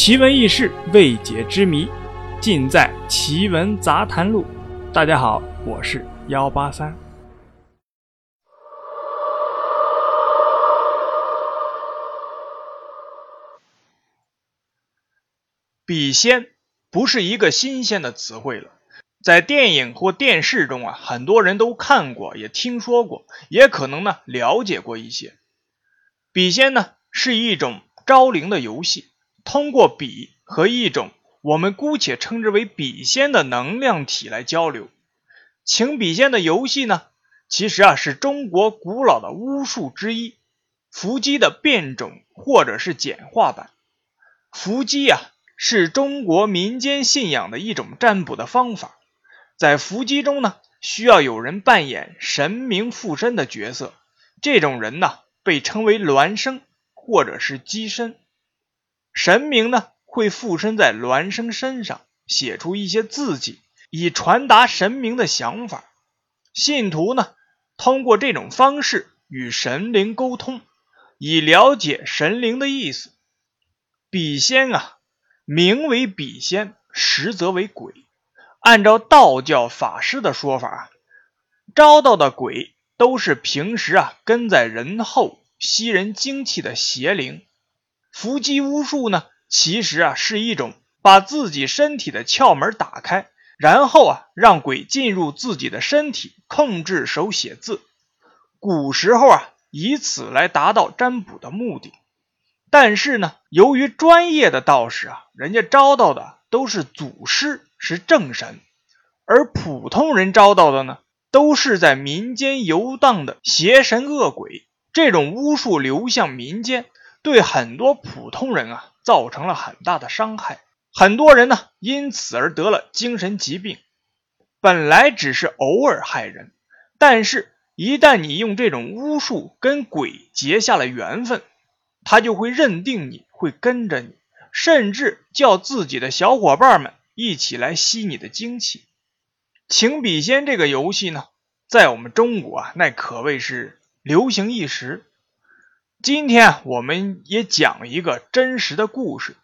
奇闻异事、未解之谜，尽在《奇闻杂谈录》。大家好，我是幺八三。笔仙不是一个新鲜的词汇了，在电影或电视中啊，很多人都看过，也听说过，也可能呢了解过一些。笔仙呢是一种招灵的游戏，通过笔和一种我们姑且称之为笔仙的能量体来交流。请笔仙的游戏呢，其实啊是中国古老的巫术之一，伏击的变种或者是简化版。伏击啊。是中国民间信仰的一种占卜的方法，在伏击中呢，需要有人扮演神明附身的角色，这种人呢被称为孪生或者是机身。神明呢会附身在孪生身上，写出一些字迹，以传达神明的想法。信徒呢通过这种方式与神灵沟通，以了解神灵的意思。笔仙啊。名为笔仙，实则为鬼。按照道教法师的说法啊，招到的鬼都是平时啊跟在人后吸人精气的邪灵。伏击巫术呢，其实啊是一种把自己身体的窍门打开，然后啊让鬼进入自己的身体，控制手写字。古时候啊以此来达到占卜的目的。但是呢，由于专业的道士啊，人家招到的都是祖师，是正神，而普通人招到的呢，都是在民间游荡的邪神恶鬼。这种巫术流向民间，对很多普通人啊，造成了很大的伤害。很多人呢，因此而得了精神疾病。本来只是偶尔害人，但是一旦你用这种巫术跟鬼结下了缘分。他就会认定你会跟着你，甚至叫自己的小伙伴们一起来吸你的精气。请笔仙这个游戏呢，在我们中国啊，那可谓是流行一时。今天我们也讲一个真实的故事。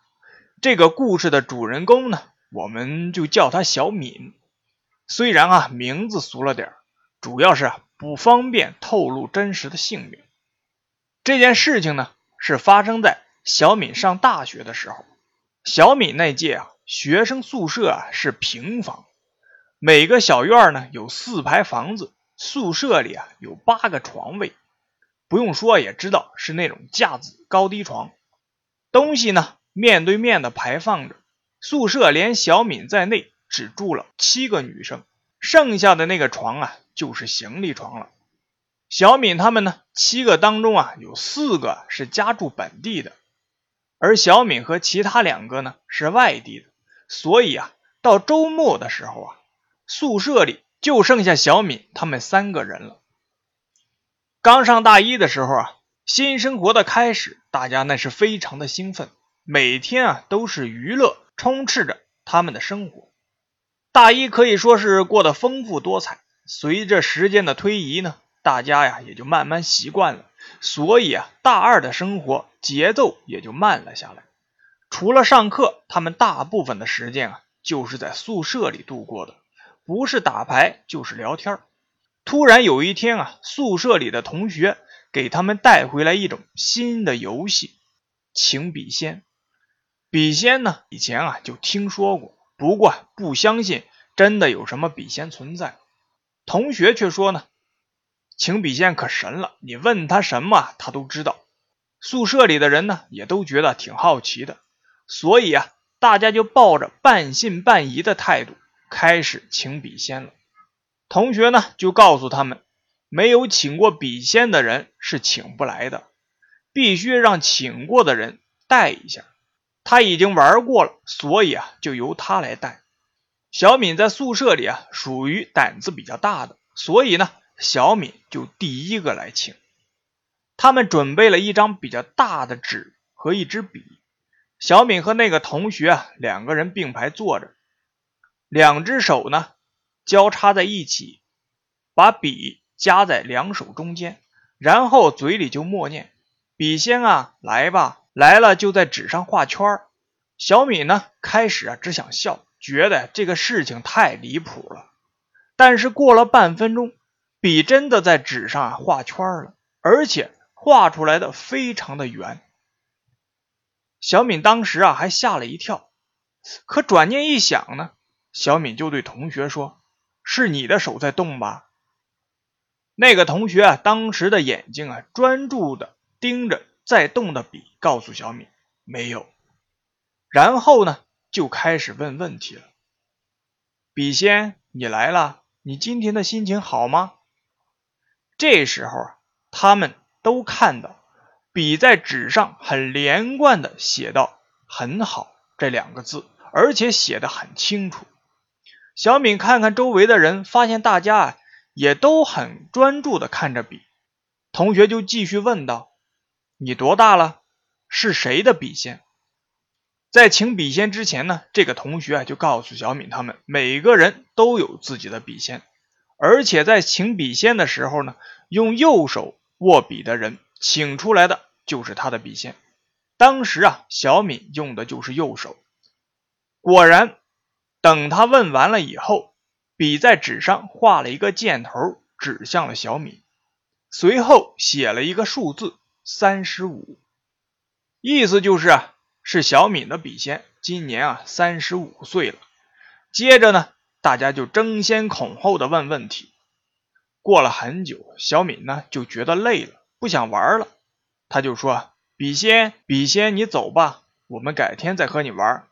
这个故事的主人公呢，我们就叫他小敏。虽然啊名字俗了点主要是不方便透露真实的姓名。这件事情呢。是发生在小敏上大学的时候。小敏那届啊，学生宿舍啊是平房，每个小院呢有四排房子，宿舍里啊有八个床位，不用说也知道是那种架子高低床，东西呢面对面的排放着。宿舍连小敏在内只住了七个女生，剩下的那个床啊就是行李床了。小敏他们呢，七个当中啊，有四个是家住本地的，而小敏和其他两个呢是外地的，所以啊，到周末的时候啊，宿舍里就剩下小敏他们三个人了。刚上大一的时候啊，新生活的开始，大家那是非常的兴奋，每天啊都是娱乐充斥着他们的生活。大一可以说是过得丰富多彩。随着时间的推移呢。大家呀也就慢慢习惯了，所以啊，大二的生活节奏也就慢了下来。除了上课，他们大部分的时间啊就是在宿舍里度过的，不是打牌就是聊天。突然有一天啊，宿舍里的同学给他们带回来一种新的游戏——请笔仙。笔仙呢，以前啊就听说过，不过不相信真的有什么笔仙存在。同学却说呢。请笔仙可神了，你问他什么，他都知道。宿舍里的人呢，也都觉得挺好奇的，所以啊，大家就抱着半信半疑的态度开始请笔仙了。同学呢，就告诉他们，没有请过笔仙的人是请不来的，必须让请过的人带一下。他已经玩过了，所以啊，就由他来带。小敏在宿舍里啊，属于胆子比较大的，所以呢。小敏就第一个来请，他们准备了一张比较大的纸和一支笔。小敏和那个同学啊，两个人并排坐着，两只手呢交叉在一起，把笔夹在两手中间，然后嘴里就默念：“笔仙啊，来吧，来了就在纸上画圈小敏呢，开始啊只想笑，觉得这个事情太离谱了。但是过了半分钟，笔真的在纸上啊画圈了，而且画出来的非常的圆。小敏当时啊还吓了一跳，可转念一想呢，小敏就对同学说：“是你的手在动吧？”那个同学啊，当时的眼睛啊专注的盯着在动的笔，告诉小敏：“没有。”然后呢，就开始问问题了。笔仙，你来了，你今天的心情好吗？这时候啊，他们都看到笔在纸上很连贯的写到“很好”这两个字，而且写的很清楚。小敏看看周围的人，发现大家啊也都很专注的看着笔。同学就继续问道：“你多大了？是谁的笔仙？”在请笔仙之前呢，这个同学啊就告诉小敏他们，每个人都有自己的笔仙，而且在请笔仙的时候呢，用右手握笔的人请出来的就是他的笔仙。当时啊，小敏用的就是右手。果然，等他问完了以后，笔在纸上画了一个箭头，指向了小敏，随后写了一个数字三十五，意思就是啊。是小敏的笔仙，今年啊三十五岁了。接着呢，大家就争先恐后的问问题。过了很久，小敏呢就觉得累了，不想玩了。他就说：“笔仙，笔仙，你走吧，我们改天再和你玩。”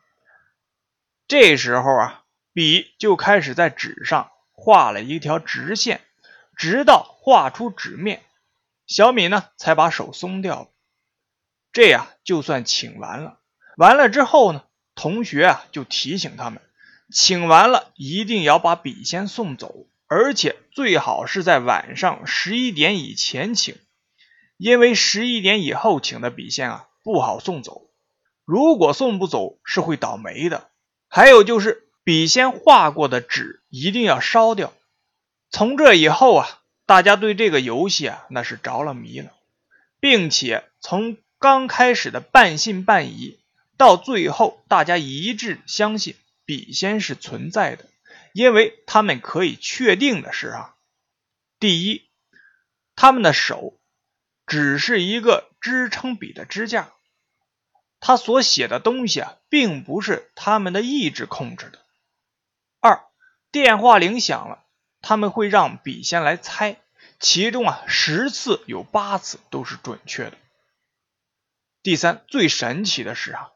这时候啊，笔就开始在纸上画了一条直线，直到画出纸面，小敏呢才把手松掉了。这样就算请完了。完了之后呢，同学啊就提醒他们，请完了一定要把笔先送走，而且最好是在晚上十一点以前请，因为十一点以后请的笔仙啊不好送走，如果送不走是会倒霉的。还有就是笔仙画过的纸一定要烧掉。从这以后啊，大家对这个游戏啊那是着了迷了，并且从刚开始的半信半疑。到最后，大家一致相信笔仙是存在的，因为他们可以确定的是啊，第一，他们的手只是一个支撑笔的支架，他所写的东西啊，并不是他们的意志控制的；二，电话铃响了，他们会让笔仙来猜，其中啊，十次有八次都是准确的；第三，最神奇的是啊。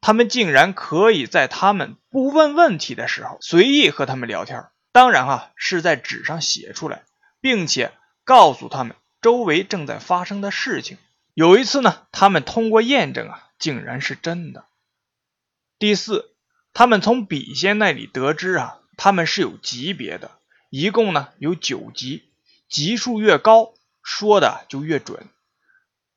他们竟然可以在他们不问问题的时候随意和他们聊天，当然啊是在纸上写出来，并且告诉他们周围正在发生的事情。有一次呢，他们通过验证啊，竟然是真的。第四，他们从笔仙那里得知啊，他们是有级别的，一共呢有九级，级数越高，说的就越准。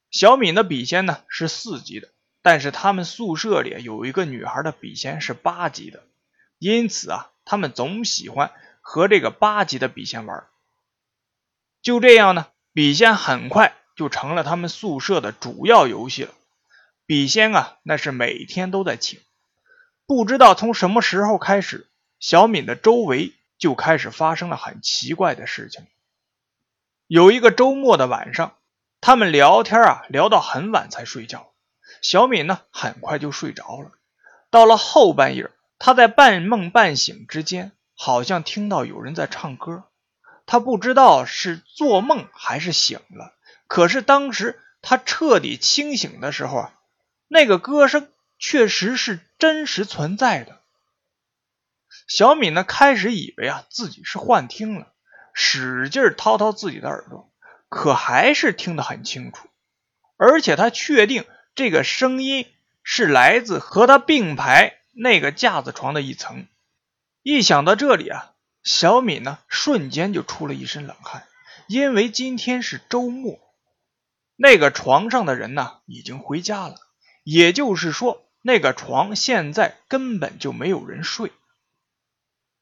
小敏的笔仙呢是四级的。但是他们宿舍里有一个女孩的笔仙是八级的，因此啊，他们总喜欢和这个八级的笔仙玩。就这样呢，笔仙很快就成了他们宿舍的主要游戏了。笔仙啊，那是每天都在请。不知道从什么时候开始，小敏的周围就开始发生了很奇怪的事情。有一个周末的晚上，他们聊天啊，聊到很晚才睡觉。小敏呢，很快就睡着了。到了后半夜，她在半梦半醒之间，好像听到有人在唱歌。她不知道是做梦还是醒了。可是当时他彻底清醒的时候啊，那个歌声确实是真实存在的。小敏呢，开始以为啊自己是幻听了，使劲掏掏自己的耳朵，可还是听得很清楚，而且她确定。这个声音是来自和他并排那个架子床的一层。一想到这里啊，小敏呢瞬间就出了一身冷汗，因为今天是周末，那个床上的人呢已经回家了，也就是说，那个床现在根本就没有人睡。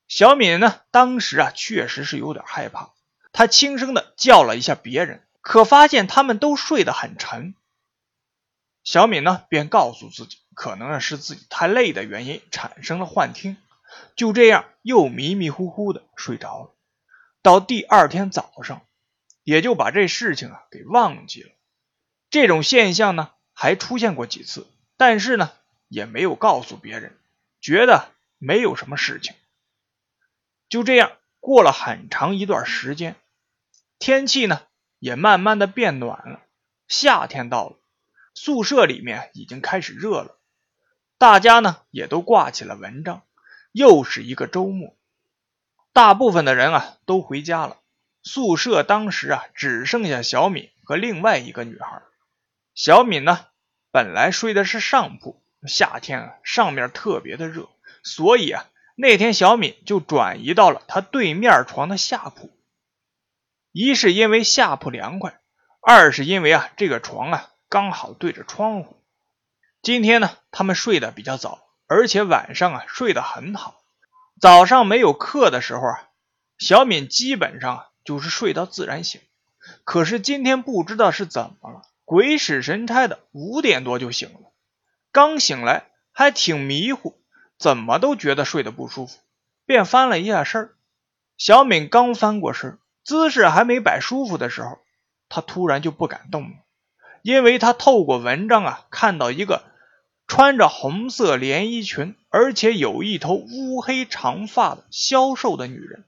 小敏呢当时啊确实是有点害怕，她轻声的叫了一下别人，可发现他们都睡得很沉。小敏呢，便告诉自己可能啊是自己太累的原因产生了幻听，就这样又迷迷糊糊的睡着了。到第二天早上，也就把这事情啊给忘记了。这种现象呢还出现过几次，但是呢也没有告诉别人，觉得没有什么事情。就这样过了很长一段时间，天气呢也慢慢的变暖了，夏天到了，宿舍里面已经开始热了，大家呢也都挂起了蚊帐，又是一个周末。大部分的人啊都回家了，宿舍当时啊只剩下小敏和另外一个女孩。小敏呢本来睡的是上铺，夏天啊上面特别的热，所以啊那天小敏就转移到了她对面床的下铺。一是因为下铺凉快，二是因为啊这个床啊刚好对着窗户。今天呢他们睡得比较早，而且晚上啊睡得很好。早上没有课的时候啊，小敏基本上就是睡到自然醒。可是今天不知道是怎么了，鬼使神差的五点多就醒了。刚醒来还挺迷糊，怎么都觉得睡得不舒服，便翻了一下身。小敏刚翻过身，姿势还没摆舒服的时候，她突然就不敢动了，因为她透过蚊帐啊看到一个。穿着红色连衣裙，而且有一头乌黑长发的消瘦的女人，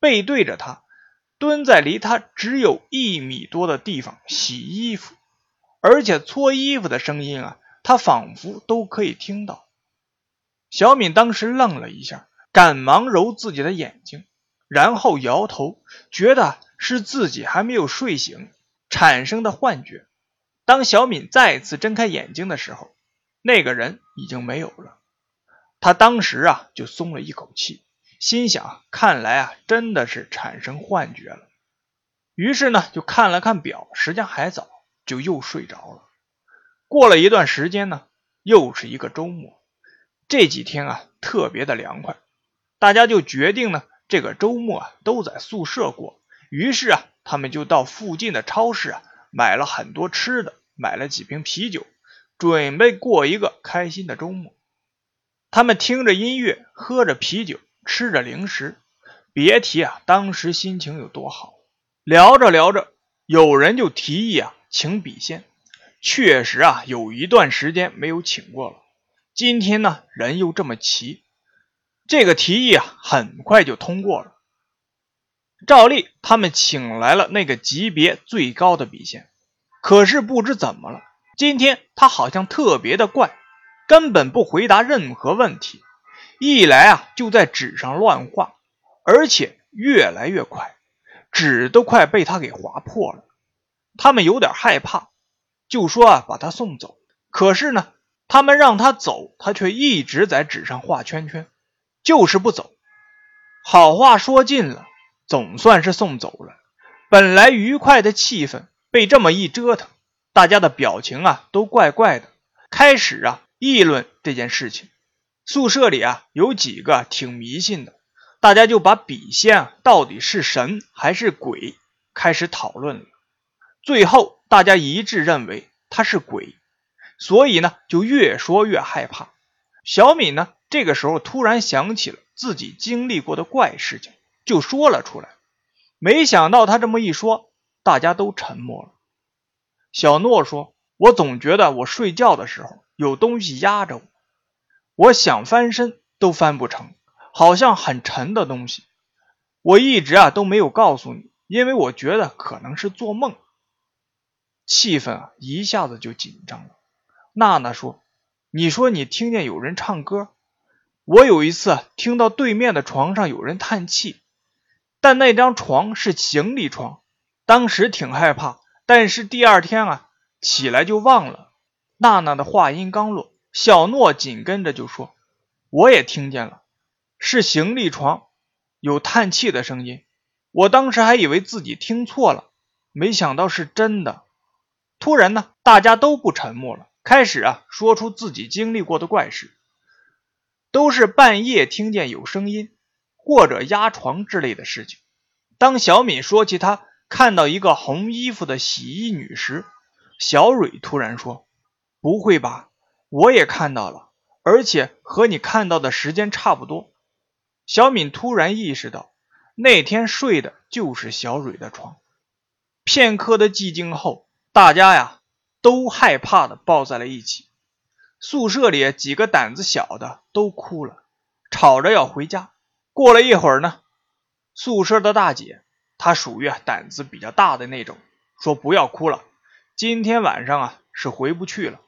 背对着他，蹲在离他只有一米多的地方洗衣服，而且搓衣服的声音啊，他仿佛都可以听到。小敏当时愣了一下，赶忙揉自己的眼睛，然后摇头，觉得是自己还没有睡醒产生的幻觉。当小敏再次睁开眼睛的时候，那个人已经没有了，他当时啊就松了一口气，心想：看来啊真的是产生幻觉了。于是呢就看了看表，时间还早，就又睡着了。过了一段时间呢，又是一个周末，这几天啊特别的凉快，大家就决定呢这个周末啊都在宿舍过。于是啊他们就到附近的超市啊买了很多吃的，买了几瓶啤酒。准备过一个开心的周末，他们听着音乐，喝着啤酒，吃着零食，别提啊，当时心情有多好。聊着聊着，有人就提议啊，请笔仙。确实啊，有一段时间没有请过了。今天呢，人又这么齐，这个提议啊，很快就通过了。照例，他们请来了那个级别最高的笔仙，可是不知怎么了。今天他好像特别的怪，根本不回答任何问题，一来啊就在纸上乱画，而且越来越快，纸都快被他给划破了。他们有点害怕，就说啊把他送走。可是呢，他们让他走，他却一直在纸上画圈圈，就是不走。好话说尽了，总算是送走了。本来愉快的气氛被这么一折腾。大家的表情啊都怪怪的，开始啊议论这件事情。宿舍里啊有几个挺迷信的，大家就把笔仙到底是神还是鬼开始讨论了。最后大家一致认为他是鬼，所以呢就越说越害怕。小敏呢这个时候突然想起了自己经历过的怪事情，就说了出来。没想到他这么一说，大家都沉默了。小诺说：“我总觉得我睡觉的时候有东西压着我，我想翻身都翻不成，好像很沉的东西。我一直啊都没有告诉你，因为我觉得可能是做梦。”气氛啊一下子就紧张了。娜娜说：“你说你听见有人唱歌，我有一次听到对面的床上有人叹气，但那张床是行李床，当时挺害怕。”但是第二天啊，起来就忘了。娜娜的话音刚落，小诺紧跟着就说：“我也听见了，是行李床有叹气的声音。我当时还以为自己听错了，没想到是真的。”突然呢，大家都不沉默了，开始啊说出自己经历过的怪事，都是半夜听见有声音或者压床之类的事情。当小敏说起她。看到一个红衣服的洗衣女时，小蕊突然说：“不会吧？我也看到了，而且和你看到的时间差不多。小敏突然意识到，那天睡的就是小蕊的床。片刻的寂静后，大家呀都害怕的抱在了一起。宿舍里几个胆子小的都哭了，吵着要回家。过了一会儿呢，宿舍的大姐，她属于啊胆子比较大的那种，说不要哭了，今天晚上啊是回不去了，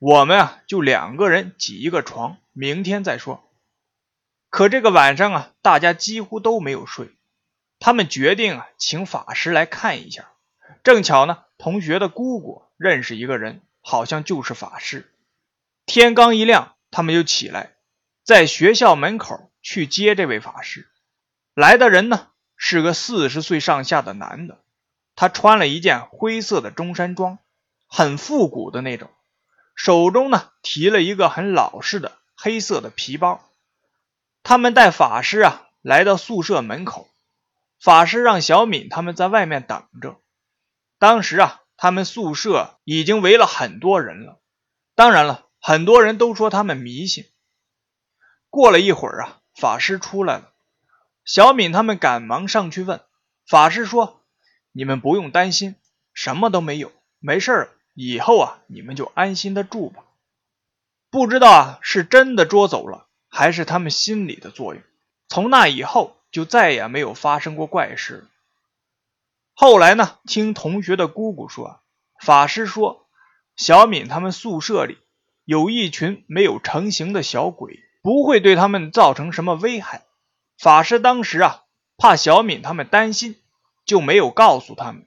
我们啊就两个人挤一个床，明天再说。可这个晚上啊，大家几乎都没有睡，他们决定啊请法师来看一下。正巧呢，同学的姑姑认识一个人，好像就是法师。天刚一亮，他们就起来，在学校门口去接这位法师。来的人呢是个四十岁上下的男的，他穿了一件灰色的中山装，很复古的那种，手中呢提了一个很老式的黑色的皮包。他们带法师啊来到宿舍门口，法师让小敏他们在外面等着。当时啊，他们宿舍已经围了很多人了。当然了，很多人都说他们迷信。过了一会儿啊，法师出来了。小敏他们赶忙上去问法师说：“你们不用担心，什么都没有，没事儿。以后啊，你们就安心的住吧。”不知道啊，是真的捉走了，还是他们心理的作用。从那以后，就再也没有发生过怪事。后来呢？听同学的姑姑说，法师说，小敏他们宿舍里有一群没有成型的小鬼，不会对他们造成什么危害。法师当时啊，怕小敏他们担心，就没有告诉他们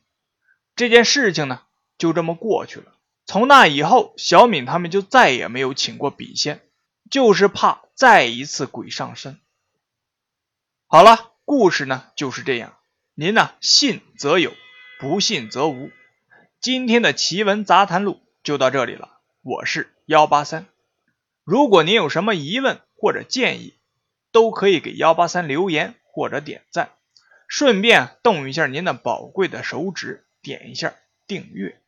这件事情呢，就这么过去了。从那以后，小敏他们就再也没有请过笔仙，就是怕再一次鬼上身。好了，故事呢就是这样。您呢，信则有，不信则无。今天的奇闻杂谈录就到这里了，我是幺八三。如果您有什么疑问或者建议，都可以给幺八三留言或者点赞，顺便动一下您的宝贵的手指，点一下订阅。